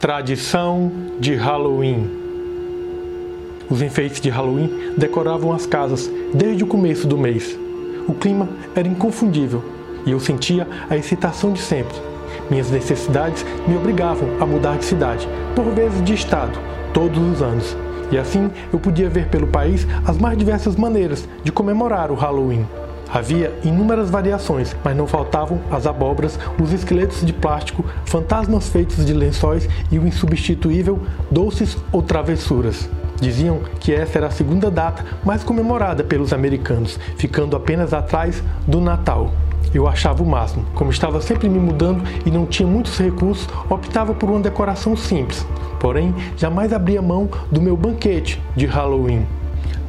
Tradição de Halloween. Os enfeites de Halloween decoravam as casas desde o começo do mês. O clima era inconfundível e eu sentia a excitação de sempre. Minhas necessidades me obrigavam a mudar de cidade, por vezes de estado, todos os anos. E assim eu podia ver pelo país as mais diversas maneiras de comemorar o Halloween. Havia inúmeras variações, mas não faltavam as abóboras, os esqueletos de plástico, fantasmas feitos de lençóis e o insubstituível doces ou travessuras. Diziam que essa era a segunda data mais comemorada pelos americanos, ficando apenas atrás do Natal. Eu achava o máximo. Como estava sempre me mudando e não tinha muitos recursos, optava por uma decoração simples. Porém, jamais abria mão do meu banquete de Halloween.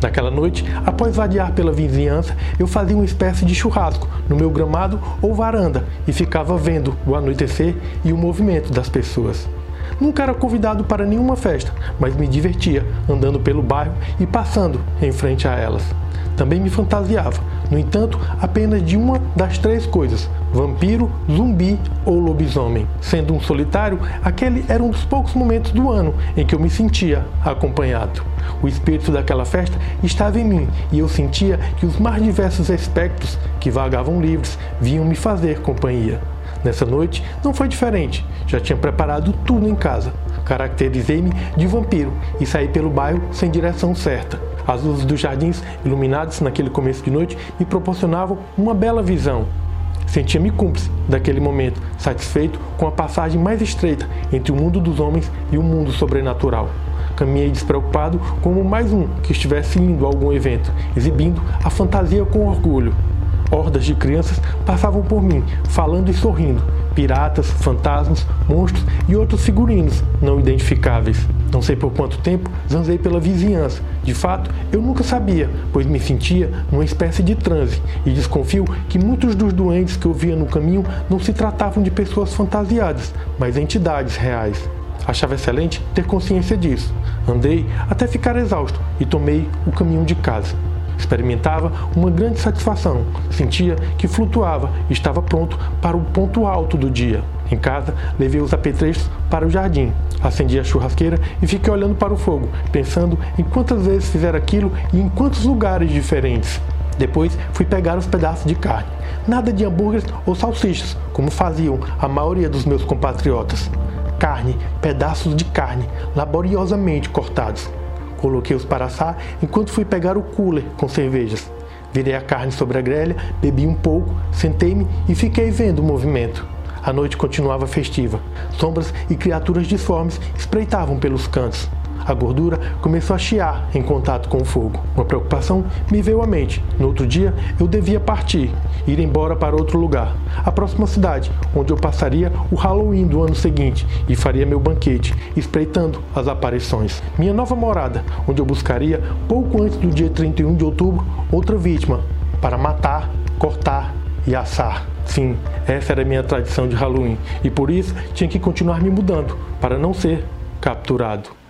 Naquela noite, após vadiar pela vizinhança, eu fazia uma espécie de churrasco no meu gramado ou varanda e ficava vendo o anoitecer e o movimento das pessoas. Nunca era convidado para nenhuma festa, mas me divertia andando pelo bairro e passando em frente a elas. Também me fantasiava, no entanto, apenas de uma das três coisas: vampiro, zumbi ou lobisomem. Sendo um solitário, aquele era um dos poucos momentos do ano em que eu me sentia acompanhado. O espírito daquela festa estava em mim e eu sentia que os mais diversos espectros que vagavam livres vinham me fazer companhia. Nessa noite não foi diferente, já tinha preparado tudo em casa. Caracterizei-me de vampiro e saí pelo bairro sem direção certa. As luzes dos jardins, iluminados naquele começo de noite, me proporcionavam uma bela visão. Sentia-me cúmplice daquele momento, satisfeito com a passagem mais estreita entre o mundo dos homens e o mundo sobrenatural. Caminhei despreocupado como mais um que estivesse indo a algum evento, exibindo a fantasia com orgulho. Hordas de crianças passavam por mim, falando e sorrindo. Piratas, fantasmas, monstros e outros figurinos não identificáveis. Não sei por quanto tempo zanzei pela vizinhança. De fato, eu nunca sabia, pois me sentia numa espécie de transe e desconfio que muitos dos doentes que eu via no caminho não se tratavam de pessoas fantasiadas, mas entidades reais. Achava excelente ter consciência disso. Andei até ficar exausto e tomei o caminho de casa. Experimentava uma grande satisfação, sentia que flutuava e estava pronto para o ponto alto do dia. Em casa, levei os apetrechos para o jardim, acendi a churrasqueira e fiquei olhando para o fogo, pensando em quantas vezes fizer aquilo e em quantos lugares diferentes. Depois fui pegar os pedaços de carne. Nada de hambúrgueres ou salsichas, como faziam a maioria dos meus compatriotas. Carne, pedaços de carne, laboriosamente cortados. Coloquei-os para assar enquanto fui pegar o cooler com cervejas. Virei a carne sobre a grelha, bebi um pouco, sentei-me e fiquei vendo o movimento. A noite continuava festiva. Sombras e criaturas disformes espreitavam pelos cantos. A gordura começou a chiar em contato com o fogo. Uma preocupação me veio à mente. No outro dia, eu devia partir, ir embora para outro lugar, a próxima cidade, onde eu passaria o Halloween do ano seguinte e faria meu banquete, espreitando as aparições. Minha nova morada, onde eu buscaria, pouco antes do dia 31 de outubro, outra vítima para matar, cortar e assar. Sim, essa era a minha tradição de Halloween e por isso tinha que continuar me mudando para não ser capturado.